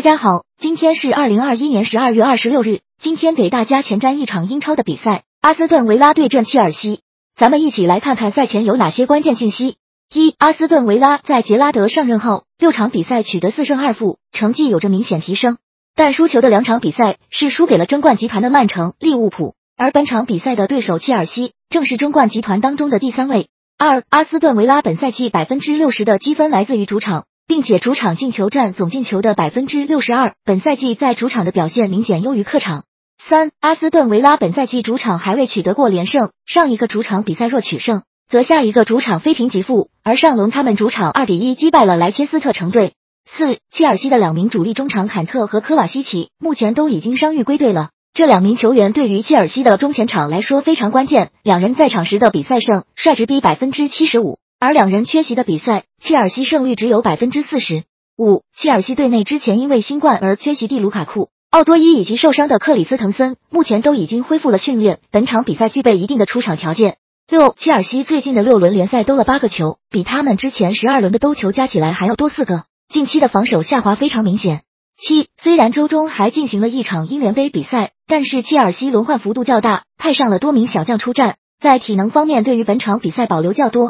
大家好，今天是二零二一年十二月二十六日。今天给大家前瞻一场英超的比赛，阿斯顿维拉对阵切尔西。咱们一起来看看赛前有哪些关键信息。一、阿斯顿维拉在杰拉德上任后，六场比赛取得四胜二负，成绩有着明显提升。但输球的两场比赛是输给了争冠集团的曼城、利物浦，而本场比赛的对手切尔西正是争冠集团当中的第三位。二、阿斯顿维拉本赛季百分之六十的积分来自于主场。并且主场进球占总进球的百分之六十二，本赛季在主场的表现明显优于客场。三，阿斯顿维拉本赛季主场还未取得过连胜，上一个主场比赛若取胜，则下一个主场非平即负。而上轮他们主场二比一击败了莱切斯特城队。四，切尔西的两名主力中场坎特和科瓦西奇目前都已经伤愈归队了，这两名球员对于切尔西的中前场来说非常关键，两人在场时的比赛胜率值比百分之七十五。而两人缺席的比赛，切尔西胜率只有百分之四十五。切尔西队内之前因为新冠而缺席蒂卢卡库、奥多伊以及受伤的克里斯滕森，目前都已经恢复了训练，本场比赛具备一定的出场条件。六，切尔西最近的六轮联赛兜了八个球，比他们之前十二轮的兜球加起来还要多四个。近期的防守下滑非常明显。七，虽然周中还进行了一场英联杯比赛，但是切尔西轮换幅度较大，派上了多名小将出战，在体能方面对于本场比赛保留较多。